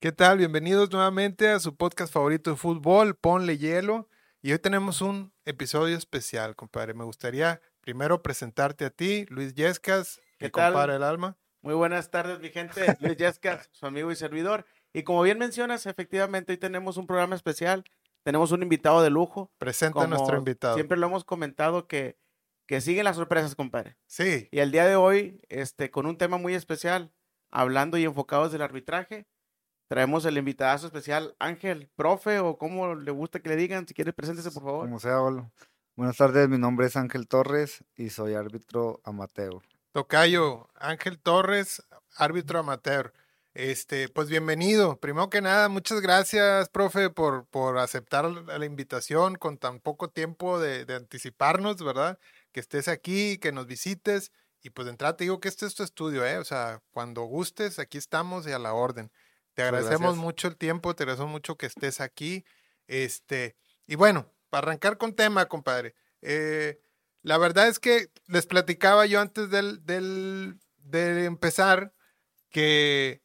¿Qué tal? Bienvenidos nuevamente a su podcast favorito de fútbol, Ponle Hielo. Y hoy tenemos un episodio especial, compadre. Me gustaría primero presentarte a ti, Luis Yescas, ¿Qué mi tal? compadre el alma. Muy buenas tardes, mi gente. Luis Yescas, su amigo y servidor. Y como bien mencionas, efectivamente, hoy tenemos un programa especial. Tenemos un invitado de lujo. Presenta a nuestro invitado. Siempre lo hemos comentado que, que siguen las sorpresas, compadre. Sí, Y el día de hoy, este, con un tema muy especial, hablando y enfocados del arbitraje, traemos el invitado especial, Ángel, profe, o como le gusta que le digan, si quiere, preséntese, por favor. Como sea, hola. Buenas tardes, mi nombre es Ángel Torres y soy árbitro amateur. Tocayo, Ángel Torres, árbitro amateur. Este, pues bienvenido. Primero que nada, muchas gracias, profe, por, por aceptar la invitación con tan poco tiempo de, de anticiparnos, ¿verdad? Que estés aquí, que nos visites. Y pues de entrada te digo que este es tu estudio, ¿eh? O sea, cuando gustes, aquí estamos y a la orden. Te agradecemos gracias. mucho el tiempo, te agradecemos mucho que estés aquí. Este, y bueno, para arrancar con tema, compadre. eh, la verdad es que les platicaba yo antes del, del, de empezar que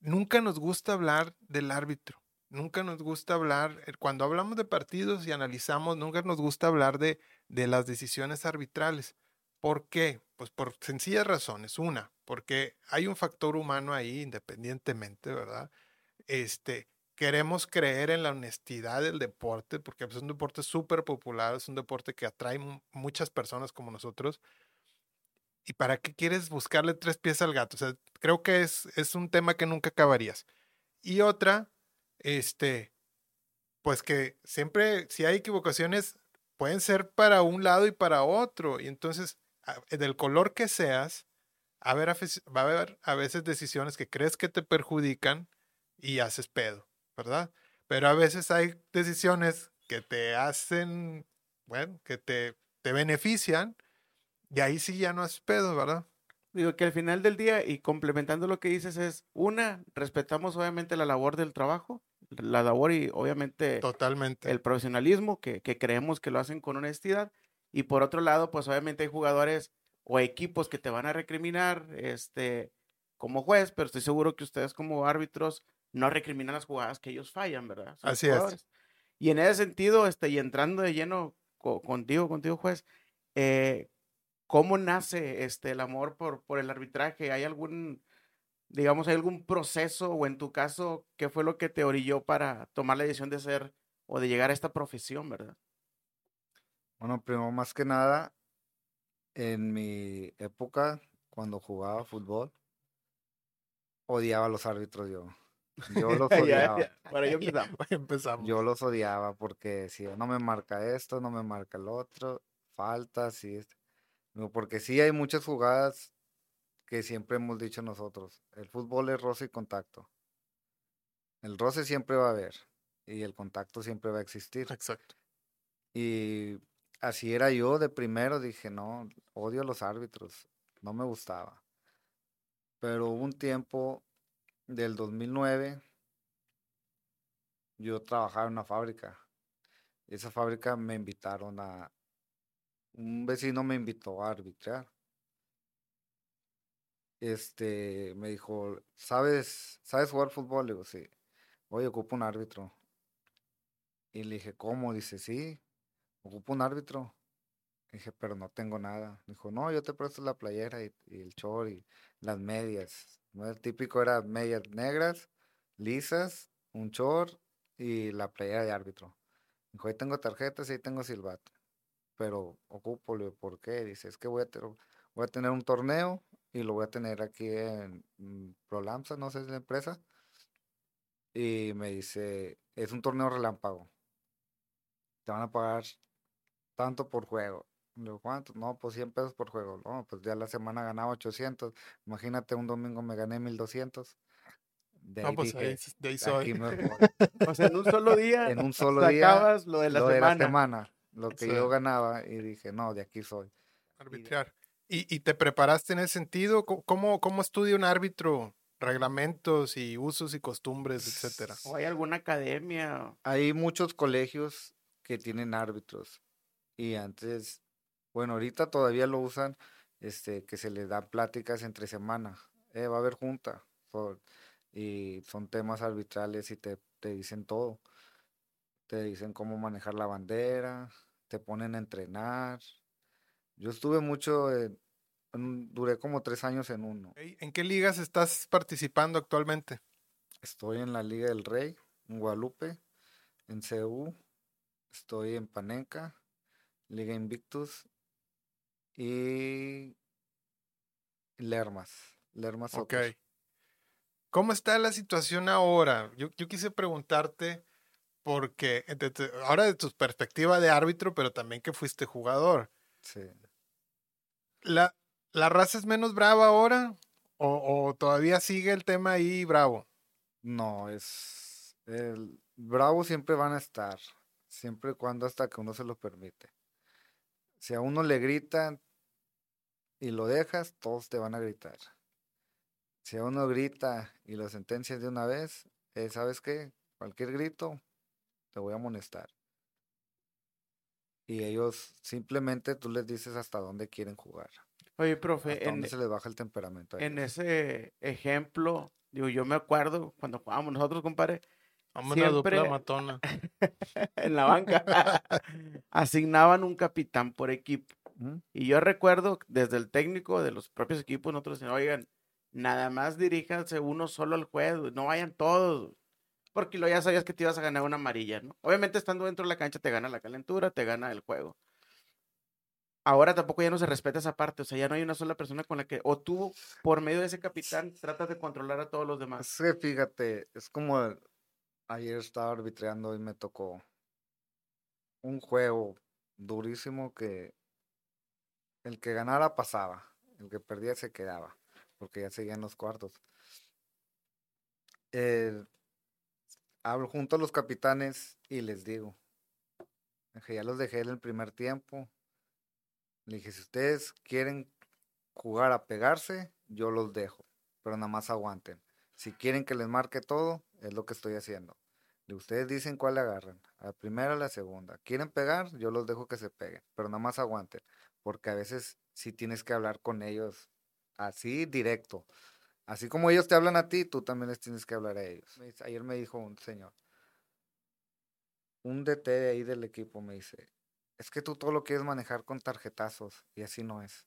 nunca nos gusta hablar del árbitro. Nunca nos gusta hablar, eh, cuando hablamos de partidos y analizamos, nunca nos gusta hablar de, de las decisiones arbitrales. ¿Por qué? Pues por sencillas razones. Una, porque hay un factor humano ahí independientemente, ¿verdad? Este, queremos creer en la honestidad del deporte, porque pues, es un deporte súper popular, es un deporte que atrae mu- muchas personas como nosotros. ¿Y para qué quieres buscarle tres pies al gato? O sea, creo que es, es un tema que nunca acabarías. Y otra, este, pues que siempre, si hay equivocaciones, pueden ser para un lado y para otro. Y entonces, del color que seas, a ver, va a haber a veces decisiones que crees que te perjudican y haces pedo, ¿verdad? Pero a veces hay decisiones que te hacen, bueno, que te, te benefician y ahí sí ya no haces pedo, ¿verdad? Digo que al final del día, y complementando lo que dices, es una, respetamos obviamente la labor del trabajo, la labor y obviamente Totalmente. el profesionalismo, que, que creemos que lo hacen con honestidad. Y por otro lado, pues obviamente hay jugadores o equipos que te van a recriminar este, como juez, pero estoy seguro que ustedes como árbitros no recriminan las jugadas que ellos fallan, ¿verdad? Son Así es. Y en ese sentido, este, y entrando de lleno co- contigo, contigo juez, eh, ¿cómo nace este, el amor por, por el arbitraje? ¿Hay algún, digamos, hay algún proceso o en tu caso, qué fue lo que te orilló para tomar la decisión de ser o de llegar a esta profesión, verdad? Bueno, primero más que nada, en mi época, cuando jugaba fútbol, odiaba a los árbitros yo. Yo los odiaba. ya, Para yo. Empezamos. Yo los odiaba porque decía, no me marca esto, no me marca el otro, faltas y esto. Digo, Porque sí hay muchas jugadas que siempre hemos dicho nosotros. El fútbol es roce y contacto. El roce siempre va a haber y el contacto siempre va a existir. Exacto. Y así era yo de primero, dije, no, odio a los árbitros, no me gustaba. Pero hubo un tiempo del 2009, yo trabajaba en una fábrica. Esa fábrica me invitaron a, un vecino me invitó a arbitrar. Este, me dijo, ¿sabes, ¿sabes jugar fútbol? Le digo, sí. Oye, ocupo un árbitro. Y le dije, ¿cómo? Dice, sí, ocupo un árbitro. Dije, pero no tengo nada. Dijo, no, yo te presto la playera y, el short y las medias. El típico era medias negras, lisas, un short y la playera de árbitro. Dijo, ahí tengo tarjetas y ahí tengo silbato. Pero ocupo, ¿por qué? Dice, es que voy a, tener, voy a tener un torneo y lo voy a tener aquí en mm, Prolamsa, no sé si es la empresa. Y me dice, es un torneo relámpago. Te van a pagar tanto por juego. Digo, ¿cuánto? No, pues 100 pesos por juego. No, pues ya la semana ganaba 800. Imagínate, un domingo me gané 1200. De No, ahí pues dije, ahí, de ahí "De soy. aquí me voy". O sea, en un solo día En un solo día, lo de la lo de semana. la semana, lo que Sí. yo ganaba, y dije, no, de aquí soy. arbitrar. ¿Y, y te preparaste en ese sentido? ¿Cómo, cómo estudia un árbitro? Reglamentos y usos y costumbres, etcétera. ¿O hay alguna academia? Hay muchos colegios que tienen árbitros y antes, bueno, ahorita todavía lo usan, este, que se les dan pláticas entre semana. Eh, va a haber junta. y son temas arbitrales y te, te dicen todo. Te dicen cómo manejar la bandera, te ponen a entrenar. Yo estuve mucho, en- en- duré como tres años en uno. ¿En qué ligas estás participando actualmente? Estoy en la Liga del Rey, en Guadalupe, en CU, estoy en Panenca, Liga Invictus y Lermas. Lermas Ok. ¿Cómo está la situación ahora? Yo, yo quise preguntarte porque de ahora de tu perspectiva de árbitro, pero también que fuiste jugador. Sí. ¿La, la raza es menos brava ahora? ¿O, o todavía sigue el tema ahí bravo? No, es el Bravo siempre van a estar, siempre y cuando hasta que uno se lo permite. Si a uno le gritan y lo dejas, todos te van a gritar. Si a uno grita y lo sentencias de una vez, eh, ¿sabes qué? Cualquier grito, te voy a amonestar. Y ellos simplemente tú les dices hasta dónde quieren jugar, Oye, profe, hasta en, dónde se les baja el temperamento. a en ellos. ese ejemplo, digo, yo me acuerdo cuando jugábamos nosotros, compadre, Vamos una dupla Siempre- matona. en la banca, asignaban un capitán por equipo. ¿Mm? Y yo recuerdo desde el técnico de los propios equipos, nosotros decían, oigan, nada más diríjanse uno solo al juego, no vayan todos. Porque lo ya sabías que te ibas a ganar una amarilla, ¿no? Obviamente estando dentro de la cancha te gana la calentura, te gana el juego. Ahora tampoco ya no se respeta esa parte, o sea, ya no hay una sola persona con la que, o tú, por medio de ese capitán, tratas de controlar a todos los demás. Que fíjate, es como el- ayer estaba arbitreando y me tocó un juego durísimo que el que ganara pasaba, el que perdía se quedaba, porque ya seguían los cuartos. Hablo junto a los capitanes y les digo, ya los dejé en el primer tiempo. Le dije, si ustedes quieren jugar a pegarse, yo los dejo, pero nada más aguanten. Si quieren que les marque todo, es lo que estoy haciendo. Ustedes dicen cuál le agarran, a la primera o a la segunda. ¿Quieren pegar? Yo los dejo que se peguen, pero nada más aguanten, porque a veces sí tienes que hablar con ellos así directo. Así como ellos te hablan a ti, tú también les tienes que hablar a ellos. Ayer me dijo un señor, un DT de ahí del equipo me dice, es que tú todo lo quieres manejar con tarjetazos y así no es.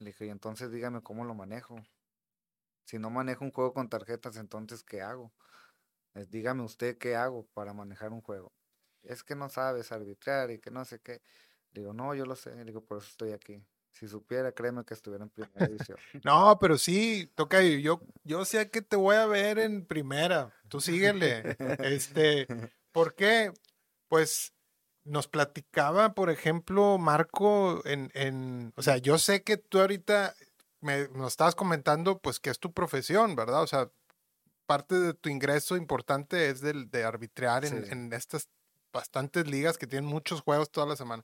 Le dije, y entonces dígame cómo lo manejo. Si no manejo un juego con tarjetas, entonces ¿qué hago? Eh, dígame usted qué hago para manejar un juego. Es que no sabes arbitrar y que no sé qué. Digo, no, yo lo sé. Digo, por eso estoy aquí. Si supiera, créeme que estuviera en primera división. No, pero sí, toca, yo, yo sé que te voy a ver en primera. Tú síguele. Este, ¿por qué? Pues nos platicaba, por ejemplo, Marco, en, en, o sea, yo sé que tú ahorita me, nos estabas comentando, pues, que es tu profesión, ¿verdad? O sea, parte de tu ingreso importante es del, de arbitrar en, Sí. en estas bastantes ligas que tienen muchos juegos toda la semana.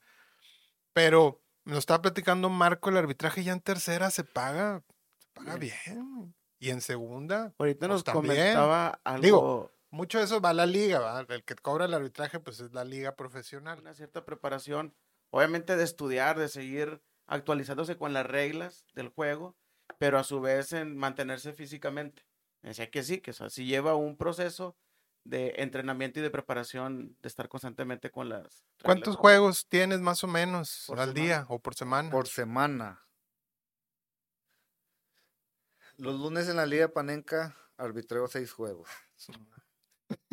Pero nos estaba platicando Marco, el arbitraje ya en tercera se paga, se paga bien. Y en segunda, Ahorita Pues nos comentaba algo, Digo, mucho de eso va a la liga, ¿verdad? El que cobra el arbitraje, pues es la liga profesional. una cierta preparación, obviamente de estudiar, de seguir actualizándose con las reglas del juego, pero a su vez en mantenerse físicamente. Me Decía que sí, que o sea, sí lleva un proceso de entrenamiento y de preparación, de estar constantemente con las... ¿Cuántos juegos tienes más o menos Por al día o por semana? Por semana. Los lunes en la Liga Panenca arbitreo seis juegos.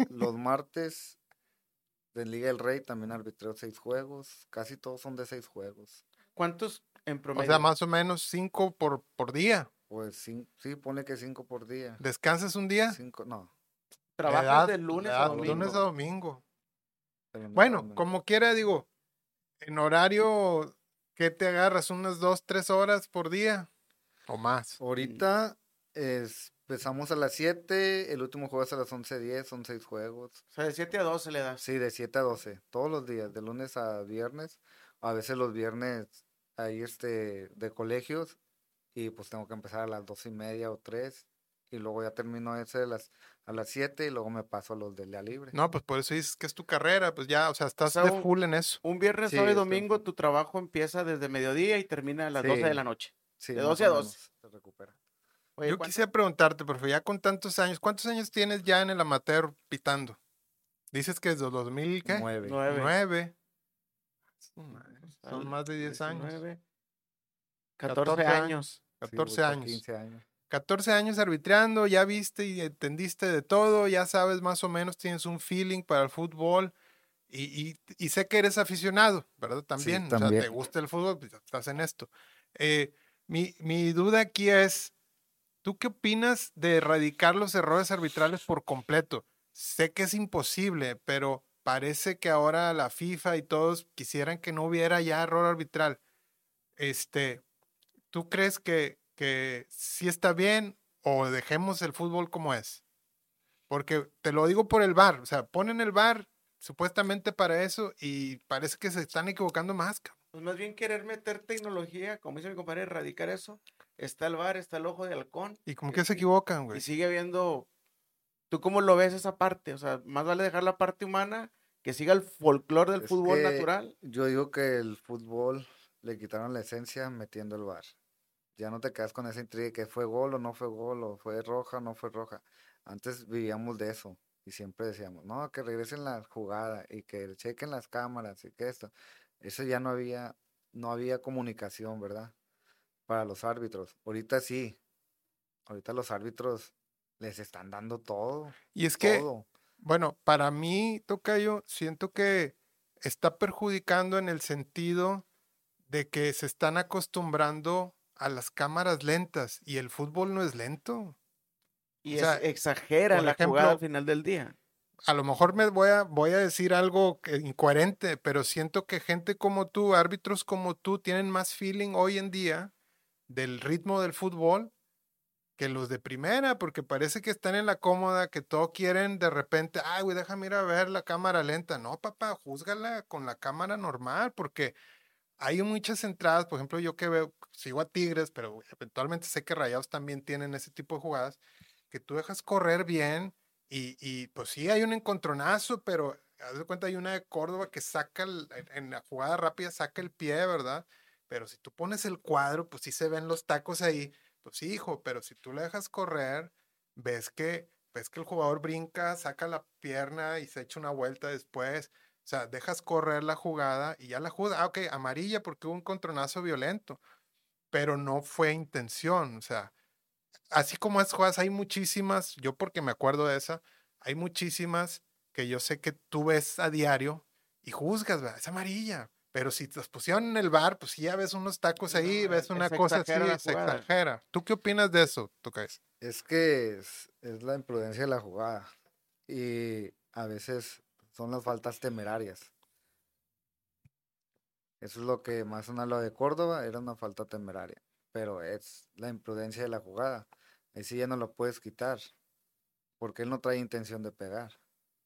Los martes en Liga del Rey también arbitreo seis juegos. Casi todos son de seis juegos. ¿Cuántos en O promedio? sea, más o menos cinco por, por día. Pues cin- sí, pone que cinco por día. ¿Descansas un día? Cinco, no. Trabajas de lunes a domingo. Lunes a domingo. Bueno, como quiera, digo, en horario, ¿qué te agarras? ¿Unas dos, tres horas por día? ¿O más? Ahorita es- empezamos a las 7, el último juego es a las 11.10, son seis juegos. O sea, de 7 a 12 le das. Sí, de 7 a 12, todos los días, de lunes a viernes. A veces los viernes ahí este, de colegios y pues tengo que empezar a las dos y media o 3 y luego ya termino ese de las, a las 7 y luego me paso a los de la libre. No, pues por eso dices que es tu carrera, pues ya, o sea, estás sea, de full en eso. Un viernes, Sí, sábado y estoy- domingo, tu trabajo empieza desde mediodía y termina a las 12 de Sí. la noche. Sí, de más 12 o a 12. menos Se recupera. Oye, Yo ¿cuánto? quisiera preguntarte, profe, ya con tantos años, ¿cuántos años tienes ya en el amateur pitando? Dices que desde 2000, ¿qué? Nueve. Nueve. Nueve. Su madre, Al Son más de 10 años. 19, 14 14 años. años. Sí, voy 14 pa' años. 15 años. 14 años arbitreando, ya viste y entendiste de todo, ya sabes más o menos, tienes un feeling para el fútbol y, y- y sé que eres aficionado, ¿verdad? También, o sea, también. te gusta el fútbol, pues estás en esto. Eh, mi, mi duda aquí es, ¿tú qué opinas de erradicar los errores arbitrales por completo? Sé que es imposible, pero parece que ahora la FIFA y todos quisieran que no hubiera ya error arbitral. Este, ¿tú crees que, que sí está bien o dejemos el fútbol como es? Porque te lo digo por el bar, o sea, ponen el bar supuestamente para eso y parece que se están equivocando más. cabrón. Pues más bien querer meter tecnología, como dice mi compadre, erradicar eso. Está el bar, está el ojo de halcón. Y como y- que se y- equivocan, Y güey. sigue habiendo. ¿Tú cómo lo ves esa parte? O sea, más vale dejar la parte humana que siga el folclore del Es fútbol natural. Yo digo que el fútbol le quitaron la esencia metiendo el bar. Ya no te quedas con esa intriga que fue gol o no fue gol, o fue roja o no fue roja. Antes vivíamos de eso y siempre decíamos, no, que regresen la jugada y que chequen las cámaras y que esto. Eso ya no había, no había comunicación, ¿verdad? Para los árbitros. Ahorita sí. Ahorita los árbitros les están dando todo, Y es que, todo. bueno, para mí, Tocayo, siento que está perjudicando en el sentido de que se están acostumbrando a las cámaras lentas y el fútbol no es lento. Y o sea, es- exagera la jugada al ejemplo, final del día. a lo mejor me voy a, voy a decir algo incoherente, pero siento que gente como tú, árbitros como tú, tienen más feeling hoy en día del ritmo del fútbol que los de primera, porque parece que están en la cómoda, que todo quieren de repente, ay, güey, déjame ir a ver la cámara lenta. No, papá, júzgala con la cámara normal, porque hay muchas entradas, por ejemplo, yo que veo, sigo a Tigres, pero eventualmente sé que Rayados también tienen ese tipo de jugadas, que tú dejas correr bien y, y, pues sí, hay un encontronazo, pero haz de cuenta, hay una de Córdoba que saca, el- en, la jugada rápida, saca el pie, ¿verdad? Pero si tú pones el cuadro, pues sí se ven los tacos ahí, pues sí, hijo, pero si tú le dejas correr, ves que, ves que el jugador brinca, saca la pierna y se echa una vuelta después. O sea, dejas correr la jugada y ya la jugada, ah, ok, amarilla porque hubo un contronazo violento, pero no fue intención. O sea, así como es jugadas, hay muchísimas, yo porque me acuerdo de esa, hay muchísimas que yo sé que tú ves a diario y juzgas, ¿verdad? es amarilla. Pero si te las pusieron en el bar, pues sí ya ves unos tacos ahí, No, ves se una cosa así, se exagera. ¿Tú qué opinas de eso, Tocais? Es que es, es la imprudencia de la jugada y a veces son las faltas temerarias. Eso es lo que más una lo de Córdoba era una falta temeraria, pero es la imprudencia de la jugada. Ahí sí ya no lo puedes quitar, porque él no trae intención de pegar.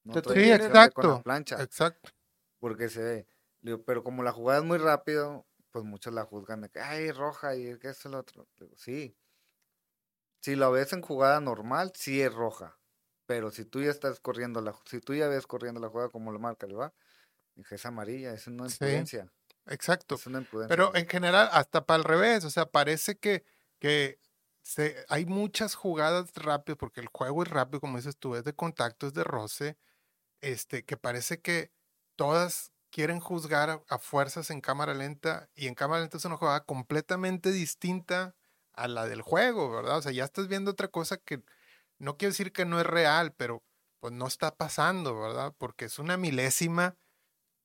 No trae de con la exacto, plancha, Exacto. porque se ve. Digo, pero como la jugada es muy rápido, pues muchos la juzgan de que, ay, roja y que es lo otro. Digo, sí. Si lo ves en jugada normal, sí es roja. Pero si tú ya estás corriendo la, si tú ya ves corriendo la jugada como lo marca el va, es amarilla, es una Sí. imprudencia. Exacto. Es una imprudencia. Pero en general, hasta para el revés, o sea, parece que, que se, hay muchas jugadas rápidas, porque el juego es rápido, como dices tú, es de contacto, es de roce, este, que parece que todas quieren juzgar a, a fuerzas en cámara lenta, y en cámara lenta es una jugada completamente distinta a la del juego, ¿verdad? O sea, ya estás viendo otra cosa que no quiero decir que no es real, pero pues no está pasando, ¿verdad? Porque es una milésima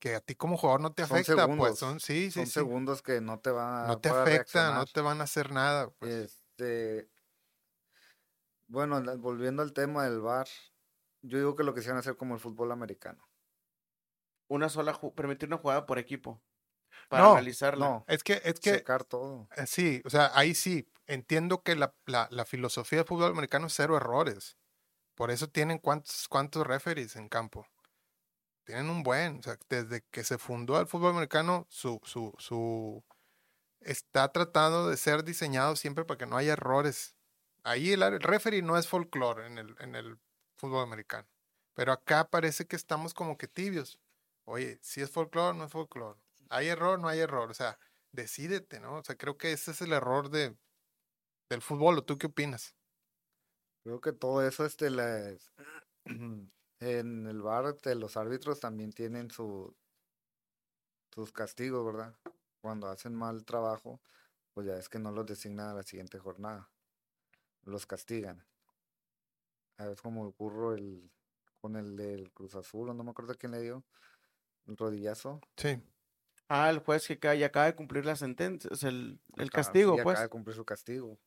que a ti como jugador no te Son afecta, pues segundos, son, sí, sí, Son sí segundos que no te van a no te afecta, no te van a hacer nada. pues. Este, bueno, volviendo al tema del VAR, yo digo que lo quisieran hacer como el fútbol americano. Una sola, permitir una jugada por equipo. Para No, analizarla. No, Es que, es que, secar todo. eh, sí, o sea, ahí sí, entiendo que la, la, la filosofía del fútbol americano es cero errores. Por eso tienen cuántos, cuántos referees en campo. Tienen un buen, o sea, desde que se fundó el fútbol americano, su, su, su, está tratando de ser diseñado siempre para que no haya errores. Ahí el, el referee no es folclore en el, en el fútbol americano. Pero acá parece que estamos como que tibios. Oye, si es folclore, no es folclore. Hay error, no hay error. O sea, decídete, ¿no? O sea, creo que ese es el error de, del fútbol, ¿o tú qué opinas? Creo que todo eso, este, las- en el bar, este, los árbitros también tienen su, sus castigos, ¿verdad? Cuando hacen mal trabajo, pues ya es que no los designan a la siguiente jornada. Los castigan. A veces como ocurrió el, con el del Cruz Azul, o no me acuerdo quién le dio, el rodillazo. Sí. Ah, el juez que acaba- ya acaba de cumplir la sentencia, es el, el Acaba- castigo, sí, pues. acaba de cumplir su castigo.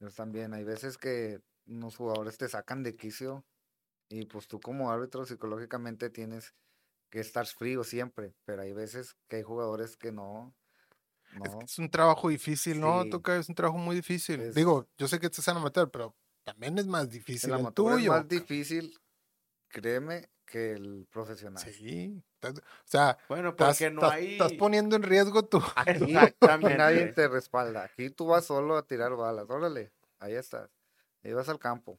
Ellos también, hay veces que unos jugadores te sacan de quicio y pues tú como árbitro psicológicamente tienes que estar frío siempre, pero hay veces que hay jugadores que no, Es, no, que es un trabajo difícil, ¿no? Sí. Toca, es un trabajo muy difícil. Es- Digo, yo sé que estás en amateur, pero también es más difícil el, amateur es tuyo. más difícil, créeme, que el profesional. Sí. O sea, Bueno, estás, porque no estás- hay... estás poniendo en riesgo tu... Aquí Exactamente. nadie te respalda, aquí tú vas solo a tirar balas, órale, ahí estás, ahí vas al campo.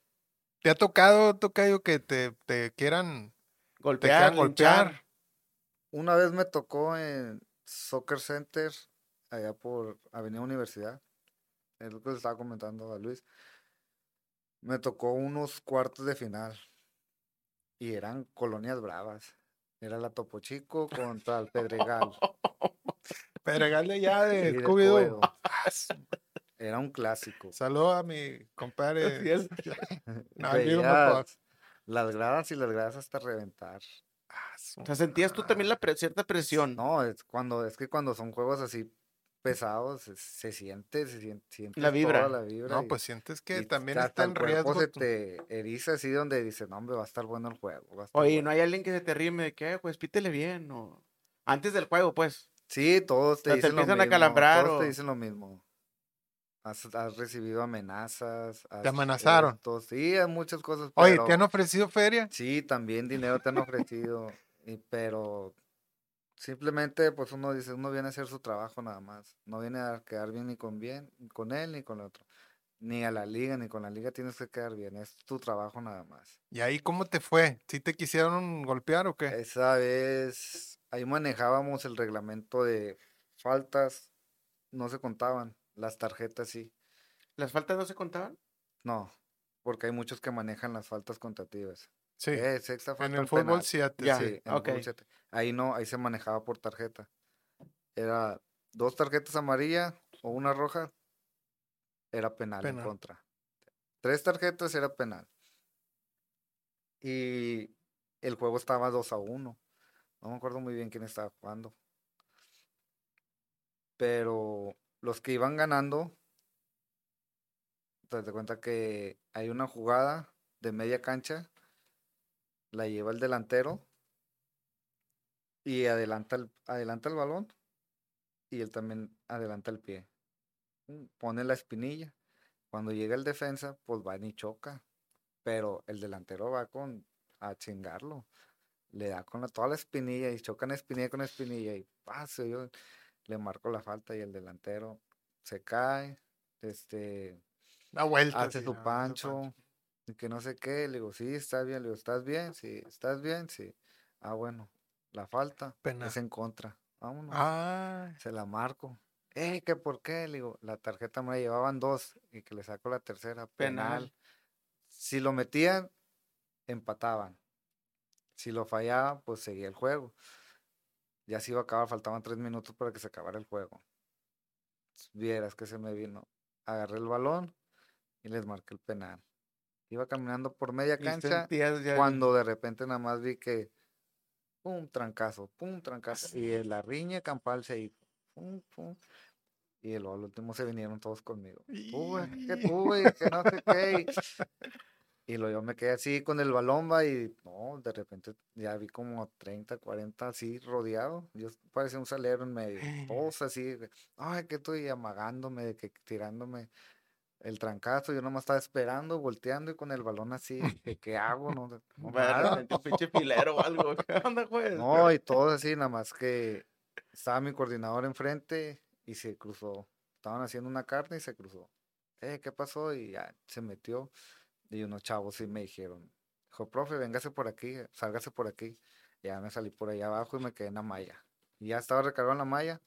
¿Te ha tocado, Tocayo, que te, te quieran, te golpear, quieran golpear? Una vez me tocó en Soccer Center, allá por Avenida Universidad, es lo que le estaba comentando a Luis. Me tocó unos cuartos de final y eran colonias bravas. Era la Topo Chico contra el Pedregal. Pedregal ya y de de Scooby-Doo. Era un clásico. Saludo a mi compadre. Es. No, Veías las gradas y las gradas hasta reventar. Ah, O sea, sentías tú también la pre- cierta presión. No, es cuando es que cuando son juegos así pesados se, se siente, se siente, La vibra. toda la vibra. No, y- pues sientes que también está en riesgo. se te eriza así donde dice, no, hombre, va a estar bueno el juego. Oye, bueno". no hay alguien que se te rime de que, "Eh, pues pítele bien, o... Antes del juego, pues. Sí, todos te O sea, te dicen lo empiezan a mismo. calambrar Todos o- te dicen lo mismo. Has, has recibido amenazas. has amenazaron? esto, sí, hay muchas cosas. Oye, pero- ¿te han ofrecido feria? Sí, también dinero te han ofrecido, y, pero simplemente pues uno dice, uno viene a hacer su trabajo nada más, no viene a quedar bien ni con bien, ni con él ni con el otro, ni a la liga, ni con la liga tienes que quedar bien, es tu trabajo nada más. ¿Y ahí cómo te fue? ¿Sí te quisieron golpear o qué? Esa vez, ahí manejábamos el reglamento de faltas, no se contaban, las tarjetas sí, ¿Las faltas no se contaban? no, porque hay muchos que manejan las faltas contativas. Sí. Eh, sexta En el fútbol penal. sí. sí. Sí. Ahí no, ahí se manejaba por tarjeta. Era dos tarjetas amarillas o una roja, era penal, Penal. en contra. Tres tarjetas era penal. Y el juego estaba 2 a 1. No me acuerdo muy bien quién estaba jugando. Pero los que iban ganando, te das cuenta que hay una jugada de media cancha, la lleva el delantero y adelanta el, adelanta el balón y él también adelanta el pie. Mm, Pone la espinilla. Cuando llega el defensa, pues va y choca. Pero el delantero va con a chingarlo. Le da con la- toda la espinilla y chocan espinilla con espinilla y pase. Yo le marco la falta y el delantero se cae. Este Da vuelta. hace su pancho y que no sé qué, le digo, sí, está bien, le digo, ¿estás bien? Sí, ¿estás bien? Sí. Ah, bueno, la falta Penal. es en contra. Vámonos. Ah, Se la marco. Eh, ¿qué por qué? Le digo, la tarjeta me la llevaban dos y que le saco la tercera, penal. Penal. Si lo metían, empataban. Si lo fallaba, pues seguía el juego. Ya se iba a acabar, faltaban tres minutos para que se acabara el juego. Vieras que se me vino. Agarré el balón y les marqué el penal. Iba caminando por media cancha cuando de repente nada más vi que pum, trancazo, pum, trancazo. Y la riña campal se hizo. Pum, pum. Y luego al último se vinieron todos conmigo. Güey, que güey, que no sé qué. Y, luego yo me quedé así con el balón, va, y no, de repente ya vi como 30, 40 así rodeado. Yo parecía un salero en medio. Todos así, ay, que estoy amagándome, de que tirándome el trancazo. Yo nomás estaba esperando, volteando y con el balón así. ¿Qué hago? No, no, un pinche filero o algo. ¿Qué onda, pues? No, y todos así, nada más que estaba mi coordinador enfrente y se cruzó. Estaban haciendo una carne y se cruzó. Eh, ¿qué pasó? Y ya se metió. Y unos chavos sí me dijeron, dijo, profe, véngase por aquí, sálgase por aquí. Y ya me salí por allá abajo y me quedé en la malla. Y ya estaba recargado en la malla.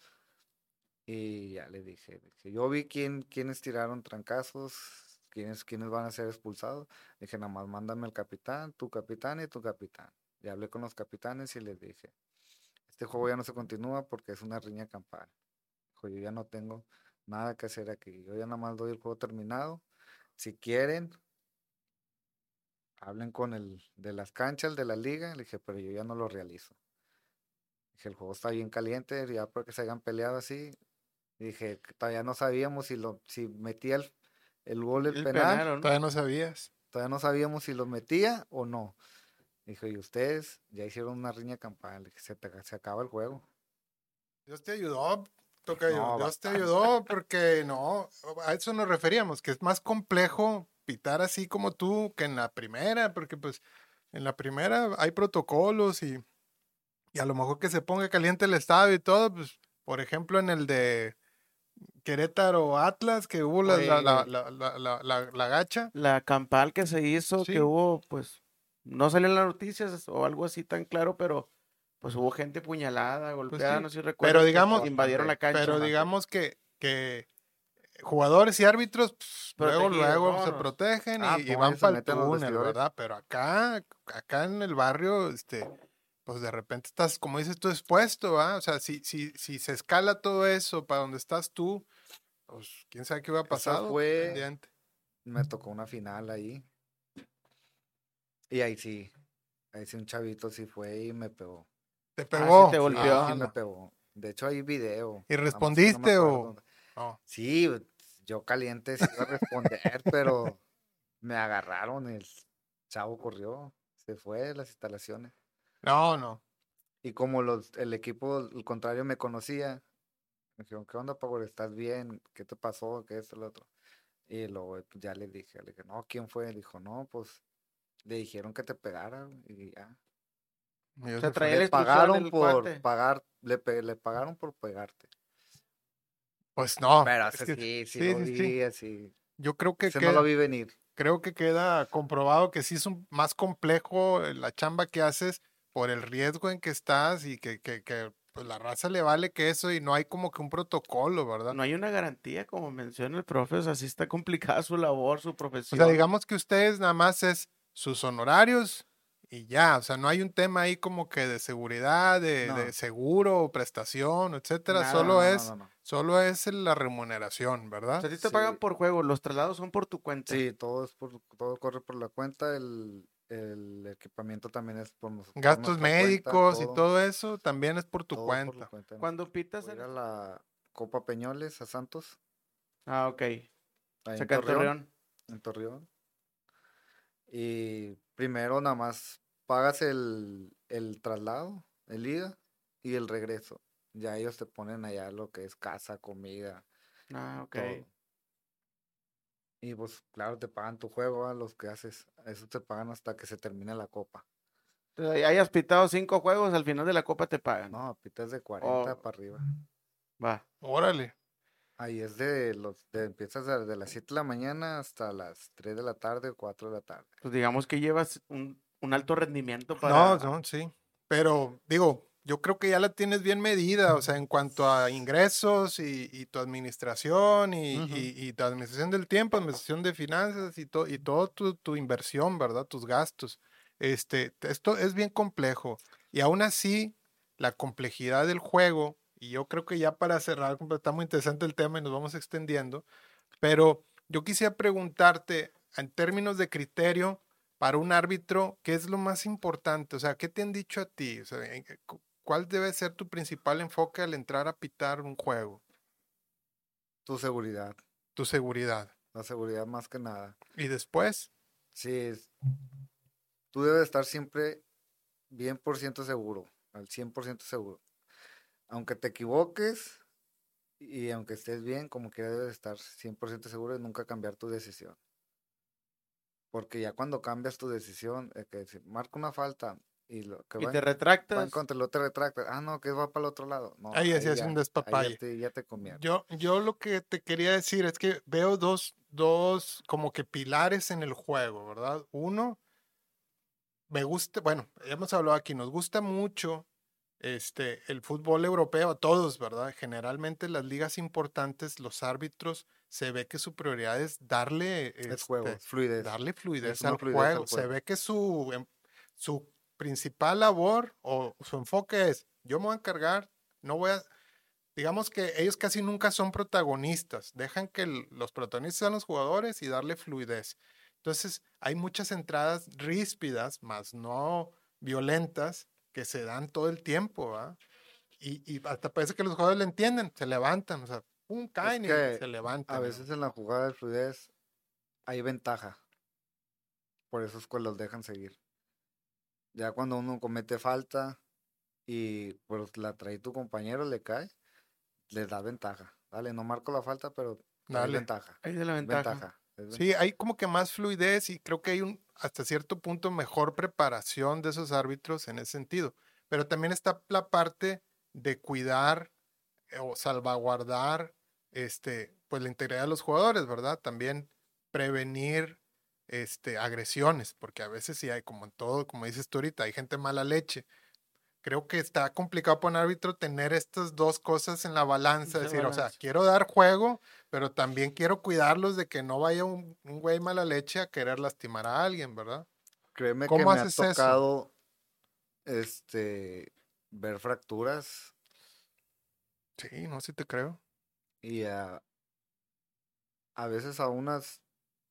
Y ya le dije, dije, yo vi quién, quiénes tiraron trancazos, quiénes, quiénes van a ser expulsados. Dije, nada más mándame el capitán, tu capitán y tu capitán. Y hablé con los capitanes y les dije, este juego ya no se continúa porque es una riña campal. Dijo, yo ya no tengo nada que hacer aquí. Yo ya nada más doy el juego terminado. Si quieren, hablen con el de las canchas, de la liga. Le dije, pero yo ya no lo realizo. Dije, el juego está bien caliente, ya porque se hayan peleado así. Dije, todavía no sabíamos si lo, si metía el, el gol, el, El penal, penal, ¿o no? Todavía no sabías. todavía no sabíamos si lo metía o no. Dijo, y ustedes ya hicieron una riña campal, dije, se, te- se acaba el juego. Dios te ayudó, Tocayo. No, Dios te ayudó porque no, a eso nos referíamos, que es más complejo pitar así como tú que en la primera, porque pues en la primera hay protocolos y, y a lo mejor que se ponga caliente el estadio y todo, pues por ejemplo en el de Querétaro Atlas, que hubo la, la, la, la, gacha. La campal que se hizo, Sí. que hubo, pues, no salió en las noticias o algo así tan claro, pero pues hubo gente puñalada, golpeada, sí. no sé si recuerdas. Pero que digamos- invadieron la cancha. Pero digamos que, que jugadores y árbitros pues, luego, luego no, se no. protegen y, Ah, y pues, van para el túnel. ¿verdad? Pero acá, acá en el barrio, este, pues de repente estás, como dices tú, expuesto, ¿ah? O sea, si, si, si se escala todo eso para donde estás tú, pues quién sabe qué hubiera Esa pasado. fue- pendiente. Me tocó una final ahí. Y ahí sí, ahí sí un chavito sí fue y me pegó. Te sí pegó. te Sí, golpeó. sí Ah, me pegó. De hecho hay video. ¿Y no respondiste o-. No. Sí, yo caliente sí iba a responder, pero me agarraron, el chavo corrió, se fue de las instalaciones. No, no. Y como los, el equipo, el contrario, me conocía, me dijeron, ¿qué onda, Power? ¿Estás bien? ¿Qué te pasó? ¿Qué esto, lo otro? Y luego pues, ya le dije, le dije, no, ¿quién fue? Dijo, no, pues le dijeron que te pegara y ya. Y sea, la Le pagaron por cuate. pagar, le, pe- le pagaron por pegarte. Pues no. Pero es que sí, sí, sí, lo sí, vi, sí. así. yo creo que, queda- no lo vi venir. creo que queda comprobado que sí es un, más complejo eh, la chamba que haces por el riesgo en que estás y que, que, que, pues, la raza le vale que eso y no hay como que un protocolo, ¿verdad? No hay una garantía, como menciona el profe, o sea, sí está complicada su labor, su o profesión. sea, digamos que ustedes nada más es sus honorarios y ya, o sea, no hay un tema ahí como que de seguridad, de, No. de seguro o prestación, etcétera, Nada, solo No, es, no, no. solo es la remuneración, O ¿verdad? sea, a ti te Sí. pagan por juego, los traslados son por tu cuenta. Sí, todo, es por, todo corre por la cuenta, el, el equipamiento también es por, nos- por Gastos cuenta, médicos y todo eso también es por tu por cuenta. cuenta. Cuando pitas, Voy a ir en- a la Copa Peñoles a Santos, ah, ok, ahí en saca el Torreón, Torreón. en Torreón. Y primero nada más pagas el, el traslado, el ida y el regreso. Ya ellos te ponen allá lo que es casa, comida, Ah, ok. todo. Y pues claro, te pagan tu juego a los que haces. Eso te pagan hasta que se termine la copa. Entonces, hayas pitado cinco juegos, al final de la copa te pagan. No, pitas de 40 Oh. para arriba. Va. Órale. Ahí es de los, de, empiezas de, de las 7 de la mañana hasta las 3 de la tarde o 4 de la tarde. Pues digamos que llevas un, un alto rendimiento para... No, no, sí. Pero digo, yo creo que ya la tienes bien medida, o sea, en cuanto a ingresos y, y tu administración y, Ujú. y- y tu administración del tiempo, administración de finanzas y, to- y todo tu, tu inversión, ¿verdad? Tus gastos. Este, esto es bien complejo. Y aún así, la complejidad del juego, y yo creo que ya para cerrar, está muy interesante el tema y nos vamos extendiendo, pero yo quisiera preguntarte, en términos de criterio, para un árbitro, ¿qué es lo más importante? O sea, ¿qué te han dicho a ti? O sea, cu- ¿cuál debe ser tu principal enfoque al entrar a pitar un juego? Tu seguridad, Tu seguridad. la seguridad más que nada. Y después, Sí, tú debes estar siempre bien por ciento seguro, al 100% seguro. Aunque te equivoques y aunque estés bien, como quiera debes estar 100% seguro y nunca cambiar tu decisión. Porque ya cuando cambias tu decisión, que si marca una falta y lo que Y te retractas. contra, lo te retractas, ah, no, que va para el otro lado. No, Ahí se hace ya- un ahí ya despapalle. te, ya te yo, yo lo que te quería decir es que veo dos, dos como que pilares en el juego, ¿verdad? Uno, me gusta, bueno, ya hemos hablado aquí, nos gusta mucho este, el fútbol europeo, a todos, ¿verdad? Generalmente las ligas importantes, los árbitros, se ve que su prioridad es darle, Es juego, este, es fluidez. darle fluidez, al, fluidez al juego. Se juego. ve que su, em- su principal labor o su enfoque es, yo me voy a encargar, no voy a, digamos que ellos casi nunca son protagonistas, dejan que el- los protagonistas sean los jugadores y darle fluidez. Entonces, hay muchas entradas ríspidas, más no violentas, que se dan todo el tiempo, ¿va? Y, y hasta parece que los jugadores le entienden, se levantan, o sea, pum, caen y que se levantan. A ¿no? veces en la jugada de fluidez hay ventaja. Por eso es que los dejan seguir. Ya cuando uno comete falta y pues la trae tu compañero, le cae, les da ventaja. Dale, no marco la falta, pero hay Dale. ventaja. Ahí de la Ventaja. Sí, hay como que más fluidez y creo que hay un, hasta cierto punto, mejor preparación de esos árbitros en ese sentido. Pero también está la parte de cuidar eh, o salvaguardar este, pues la integridad de los jugadores, ¿verdad? También prevenir este, agresiones, porque a veces sí hay, como en todo, como dices tú ahorita, hay gente mala leche. Creo que está complicado para un árbitro tener estas dos cosas en la balanza, Esa decir, o sea, quiero dar juego, pero también quiero cuidarlos de que no vaya un, un güey mala leche a querer lastimar a alguien, ¿verdad? Créeme que ¿Cómo me ha eso? tocado este ver fracturas Sí, no, sí te creo. y a, a veces a unas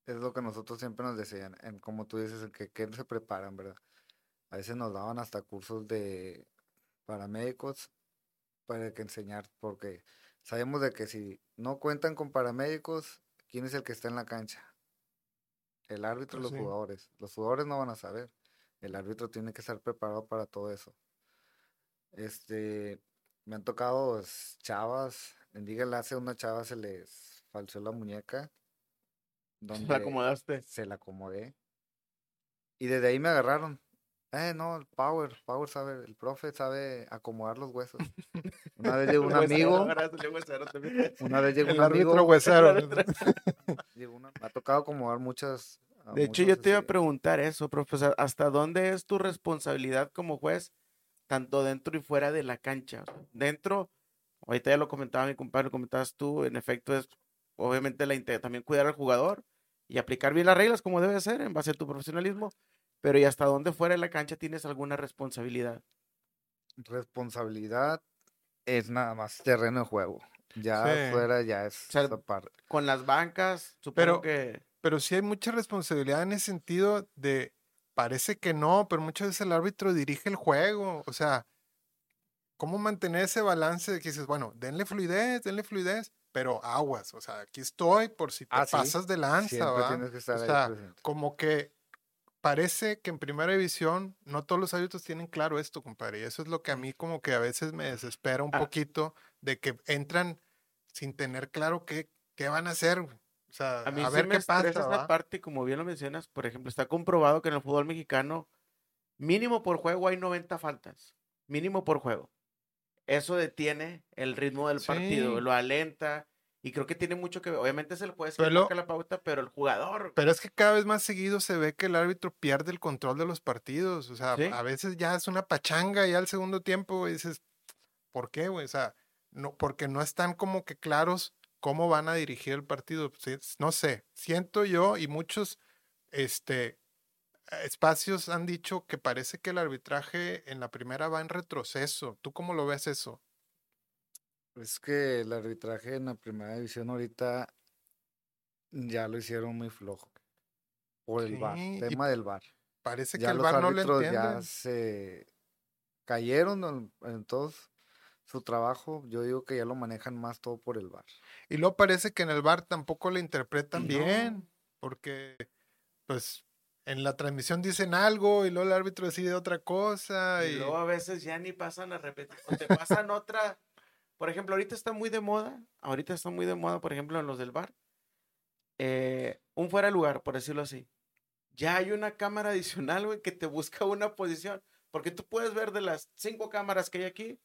es lo que nosotros siempre nos decían, en, como tú dices, que, que se preparan, ¿verdad? A veces nos daban hasta cursos de paramédicos para que enseñar, porque sabemos de que si no cuentan con paramédicos, ¿quién es el que está en la cancha? El árbitro y Pues los sí. jugadores. Los jugadores no van a saber. El árbitro tiene que estar preparado para todo eso. Este, me han tocado chavas, en Enlace a una chava se les falseó la muñeca, La donde acomodaste. se la acomodé. Y desde ahí me agarraron. Eh, no, el Power, Power sabe, el profe sabe acomodar los huesos. Una vez llegó un Huesero, amigo, huesero una vez llegó un amigo, huesero. llegó una- me ha tocado acomodar muchas. De hecho, yo te iba a así. preguntar eso, profesor. ¿Hasta dónde es tu responsabilidad como juez, tanto dentro y fuera de la cancha? Dentro, ahorita ya lo comentaba mi compadre, lo comentabas tú, en efecto es obviamente la también cuidar al jugador y aplicar bien las reglas como debe ser en base a tu profesionalismo, pero ¿y hasta dónde fuera de la cancha tienes alguna responsabilidad? Responsabilidad es nada más terreno de juego. Ya Sí. afuera ya es sea, esa parte. Con las bancas, supongo Pero- que... Pero sí hay mucha responsabilidad en ese sentido de, parece que no, pero muchas veces el árbitro dirige el juego. O sea, ¿cómo mantener ese balance de que dices, bueno, denle fluidez, denle fluidez, pero aguas? O sea, aquí estoy por si te Ah, sí, pasas de lanza, ¿va? tienes que estar O ahí sea, presente. como que parece que en primera división no todos los árbitros tienen claro esto, compadre. Y eso es lo que a mí como que a veces me desespera un Ah. poquito de que entran sin tener claro qué, qué van a hacer. O sea, A mí a sí ver me qué pasa. esa parte, como bien lo mencionas, por ejemplo, está comprobado que en el fútbol mexicano, mínimo por juego hay 90 faltas, mínimo por juego. Eso detiene el ritmo del partido, Sí. lo alenta, y creo que tiene mucho que ver. Obviamente es el juez que Pero- marca la pauta, pero el jugador. Pero es que cada vez más seguido se ve que el árbitro pierde el control de los partidos. O sea, Sí. a veces ya es una pachanga ya al segundo tiempo, güey, dices, ¿por qué, güey? O sea, no, porque no están como que claros cómo van a dirigir el partido. No sé, siento yo y muchos este, espacios han dicho que parece que el arbitraje en la primera va en retroceso. ¿Tú cómo lo ves eso? Es que el arbitraje en la primera división ahorita ya lo hicieron muy flojo. Por el Sí, y tema del VAR. Parece que el VAR no lo árbitros entiende. ya se cayeron en, en todo su trabajo. Yo digo que ya lo manejan más todo por el VAR. Y luego parece que en el bar tampoco le interpretan No. bien, porque pues en la transmisión dicen algo y luego el árbitro decide otra cosa. Y Y, luego a veces ya ni pasan a repetir. O te pasan otra. Por ejemplo, ahorita está muy de moda. Ahorita está muy de moda, por ejemplo, en los del bar. eh, un fuera de lugar, por decirlo así. Ya hay una cámara adicional, güey, que te busca una posición. Porque tú puedes ver de las cinco cámaras que hay aquí.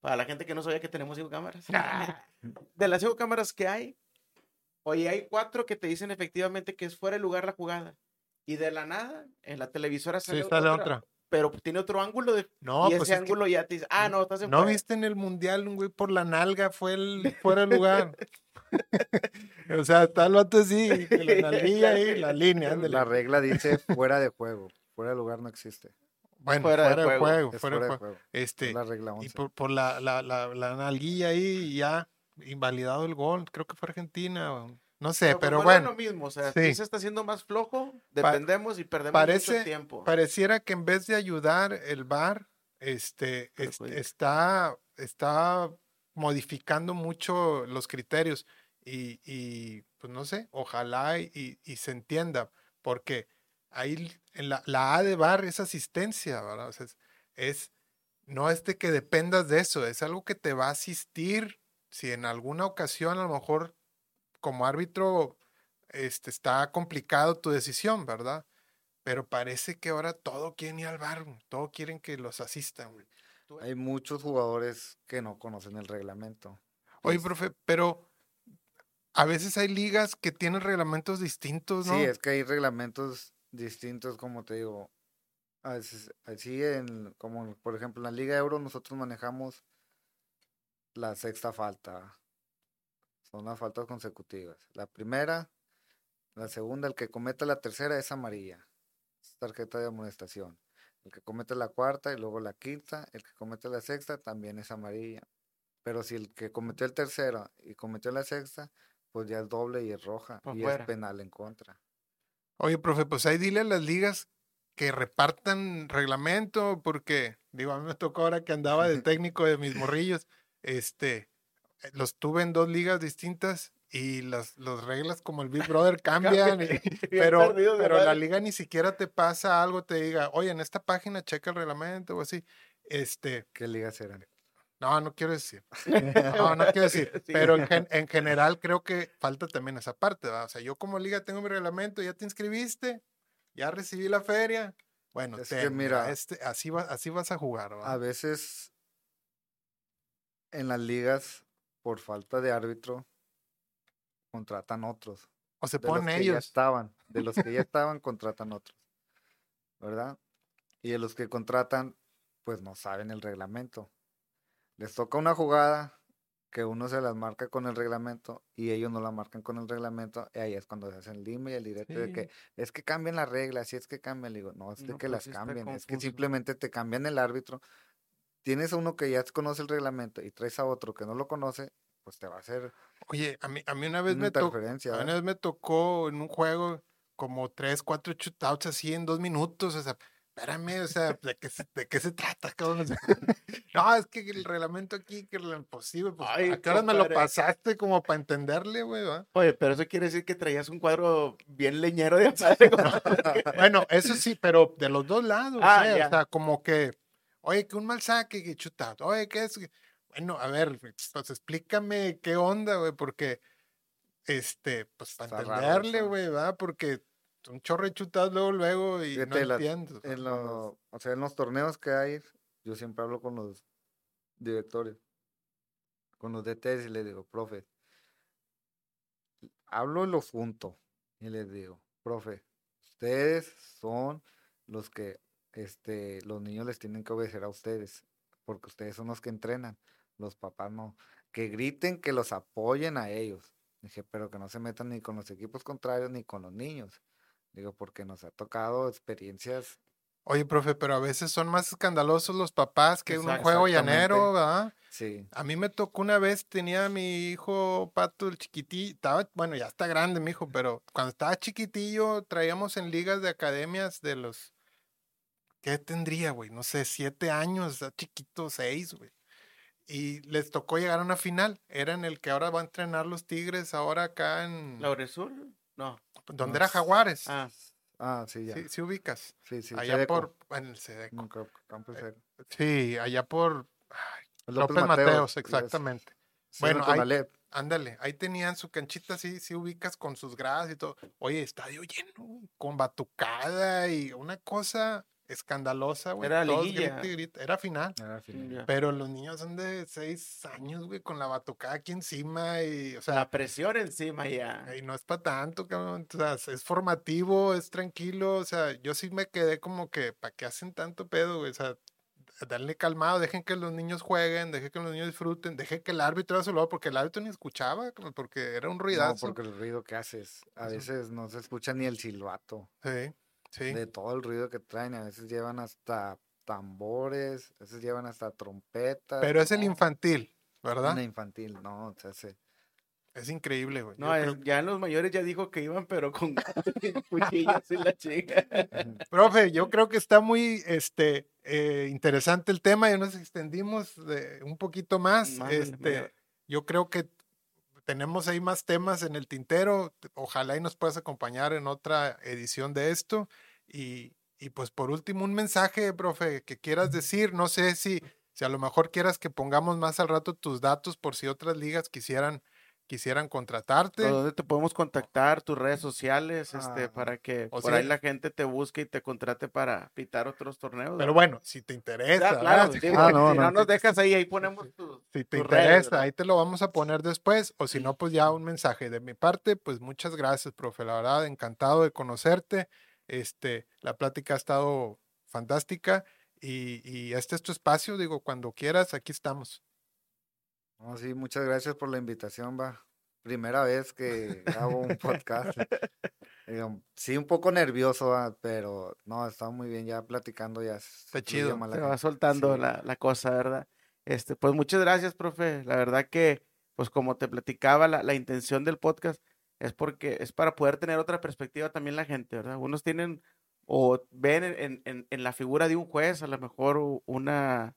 Para la gente que no sabía que tenemos cinco cámaras. De las cinco cámaras que hay, oye, hay cuatro que te dicen efectivamente que es fuera de lugar la jugada. Y de la nada, en la televisora sí, sale sale otra, otra. pero tiene otro ángulo de, No, y pues ese es que ángulo ya te dice, ah, no, estás en no fuera". viste en el mundial un güey por la nalga, fue el fuera de lugar. o sea, el vato así, que la nalguilla ahí, la línea, ándale. La regla dice fuera de juego. Fuera de lugar no existe. Bueno, Fuera fuera, de de juego. fuera de fuera de juego. juego. Este, Es la regla y 11. por, por la, la, la, la nalguilla ahí ya invalidado el gol, creo que fue Argentina, o- no sé, pero, pues, a bueno, lo mismo, o sea, sí. sí se está haciendo más flojo, dependemos y perdemos parece- mucho tiempo. pareciera que en vez de ayudar el VAR, este, es- Perjudica. está, está modificando mucho los criterios y, y, pues no sé, ojalá y, se entienda, porque ahí en la, la A de VAR es asistencia, ¿verdad? O sea, es, es- no es de que dependas de eso, es algo que te va a asistir si en alguna ocasión a lo mejor como árbitro este, está complicado tu decisión, ¿verdad? Pero parece que ahora todo quieren ir al bar, todo quieren que los asistan. Hay muchos jugadores que no conocen el reglamento. Oye, profe, pero a veces hay ligas que tienen reglamentos distintos, ¿no? Sí, es que hay reglamentos distintos, como te digo. Así en, como por ejemplo en la Liga Euro nosotros manejamos la sexta falta. Son las faltas consecutivas. La primera, la segunda, el que cometa la tercera es amarilla. Es tarjeta de amonestación. El que comete la cuarta y luego la quinta, el que comete la sexta también es amarilla. Pero si el que cometió el tercero y cometió la sexta, pues ya es doble y es roja. Y fuera. es penal en contra. Oye, profe, pues ahí dile a las ligas que repartan reglamento, porque, digo, a mí me tocó ahora que andaba de técnico de mis morrillos, este, los tuve en dos ligas distintas y las, las reglas como el Big Brother cambian, y- pero, pero la liga ni siquiera te pasa algo, te diga, oye, en esta página checa el reglamento o así, este, ¿Qué ligas eran? no, no quiero decir. No, no quiero decir. Pero en, gen- en general creo que falta también esa parte, ¿verdad? O sea, yo como liga tengo mi reglamento, ya te inscribiste, ya recibí la feria. Bueno, Es que ten, mira, mira, este, así, va, así vas a jugar, A ¿verdad? veces en las ligas, por falta de árbitro, contratan otros. O se De los ponen que ya ellos. estaban, de los que ya estaban, contratan otros. ¿Verdad? Y de los que contratan, pues no saben el reglamento. Les toca una jugada que uno se las marca con el reglamento y ellos no la marcan con el reglamento, y ahí es cuando se hacen el lime y el directo de que es que cambian las reglas, si es que cambian, le digo, no, es de No, que pues las cambian, es que simplemente te cambian el árbitro. Tienes a uno que ya conoce el reglamento y traes a otro que no lo conoce, pues te va a hacer Oye, a mí, a mí una vez una me tocó, interferencia. una vez me tocó en un juego como tres, cuatro shootouts así en dos minutos. O sea, espérame, o sea, ¿de qué se, de qué se trata, cabrón? O sea, no, es que el reglamento aquí, que lo imposible, pues, Ay, ¿a qué horas me lo pasaste como para entenderle, güey? va? Oye, pero eso quiere decir que traías un cuadro bien leñero de padre. Bueno, eso sí, pero de los dos lados, Ah, ¿eh? ya. o sea, como que, oye, que un mal saque, que chuta, oye, ¿qué es? Bueno, a ver, pues explícame qué onda, güey, porque, este, pues para entenderle, güey, ¿verdad? Porque un chorro de chutados luego, luego, y no Fíjate, la- entiendo. En lo- o sea, en los torneos que hay, yo siempre hablo con los directores, con los DTs y les digo, profe, hablo lo junto y les digo, profe, ustedes son los que este, los niños les tienen que obedecer a ustedes, porque ustedes son los que entrenan, los papás no. Que griten, que los apoyen a ellos. Dije, pero que no se metan ni con los equipos contrarios ni con los niños. Digo, porque nos ha tocado experiencias. Oye, profe, pero a veces son más escandalosos los papás que un juego llanero, ¿verdad? Sí, A mí me tocó una vez, tenía a mi hijo Pato, el chiquitillo, estaba, bueno, ya está grande mi hijo, pero cuando estaba chiquitillo traíamos en ligas de academias de los, ¿qué tendría, güey? No sé, siete años, está chiquito, seis, güey. Y les tocó llegar a una final, era en el que ahora va a entrenar los Tigres, ahora acá en, ¿Lauresul? No. donde no era Jaguares, Ah, ah, sí, ya. sí, sí ubicas, Sí, sí, allá por, en el Sedeco. No, Campo Eh. Sí, allá por ay, López López, Mateos, yes, exactamente. sí, Bueno, ahí-. Ándale, ahí tenían su canchita, sí, sí ubicas con sus gradas y todo. Oye, estadio lleno, con batucada y una cosa escandalosa, güey. Era todos liguilla. Era final. Era final. Ya. Pero los niños son de seis años, güey, con la batucada aquí encima y, o sea, La presión encima ya. y no es para tanto, cabrón. O sea, es formativo, es tranquilo. O sea, yo sí me quedé como que, ¿para qué hacen tanto pedo, güey? O sea, darle calmado, dejen que los niños jueguen, dejen que los niños disfruten, dejen que el árbitro haga su labor, porque el árbitro ni escuchaba, porque era un No, ruidazo. porque el ruido que haces, a veces no se escucha ni el silbato Sí, sí. de todo el ruido que traen. A veces llevan hasta tambores, a veces llevan hasta trompetas. Pero es el infantil, ¿verdad? Una infantil, no, o sea, se- Es increíble, güey. No, creo- ya en los mayores ya dijo que iban, pero con cuchillas y la chica. Profe, yo creo que está muy este, eh, interesante el tema. Ya nos extendimos de un poquito más. Este, yo creo que tenemos ahí más temas en el tintero. Ojalá y nos puedas acompañar en otra edición de esto. Y, y pues por último, un mensaje, profe, que quieras decir. No sé si, si a lo mejor quieras que pongamos más al rato tus datos por si otras ligas quisieran, quisieran contratarte. ¿Dónde te podemos contactar? Tus redes sociales, este, Ah, para que o por sea- ahí la gente te busque y te contrate para pitar otros torneos. Pero bueno, si te interesa, Ah, claro, sí, Ah, no, si no no. nos dejas ahí, ahí ponemos tu, Si te tus redes, interesa, ahí te lo vamos a poner después, o si no, pues ya un mensaje de mi parte, pues muchas gracias, profe, la verdad, encantado de conocerte, este, la plática ha estado fantástica y, y este es tu espacio, digo, cuando quieras, aquí estamos. No, sí, muchas gracias por la invitación, va. Primera vez que hago un podcast. Digo, sí, un poco nervioso, va, pero no, está muy bien ya platicando, ya fluye chido, se va soltando Sí. la, la cosa, ¿verdad? Este, pues muchas gracias, profe. La verdad que, pues como te platicaba, la, la intención del podcast es porque es para poder tener otra perspectiva también la gente, ¿verdad? Unos tienen o ven en, en- en- la figura de un juez a lo mejor una,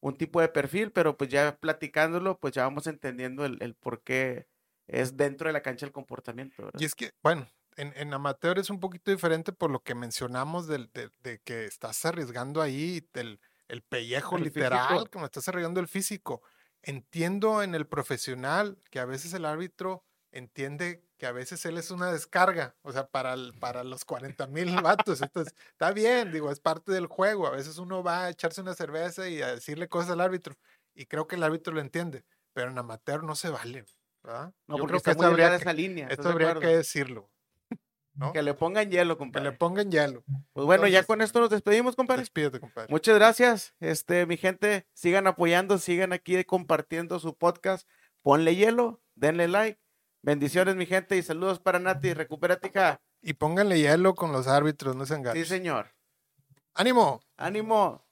un tipo de perfil, pero pues ya platicándolo, pues ya vamos entendiendo el, el por qué es dentro de la cancha el comportamiento, ¿verdad? Y es que, bueno, en, en amateur es un poquito diferente por lo que mencionamos del- de, de que estás arriesgando ahí el, el pellejo El literal, físico. como estás arriesgando el físico. Entiendo en el profesional que a veces el árbitro entiende que a veces él es una descarga, o sea, para, el- para los 40 mil vatos. Entonces, está bien, digo, es parte del juego. A veces uno va a echarse una cerveza y a decirle cosas al árbitro, y creo que el árbitro lo entiende, pero en amateur no se vale, ¿verdad? No, Yo porque creo está esto habría que- esa línea. ¿estás esto habría acuerdo? que decirlo. ¿no? Que le pongan hielo, Que compadre. le pongan hielo. Pues bueno, ya con esto nos despedimos, compadre. Despídete, compadre. Muchas gracias, este, mi gente. Sigan apoyando, sigan aquí compartiendo su podcast. Ponle hielo, denle like. Bendiciones, mi gente, y saludos para Nati. Recupérate, hija. Y pónganle hielo con los árbitros, no se Sí, engañen. señor. ¡Ánimo! Ánimo.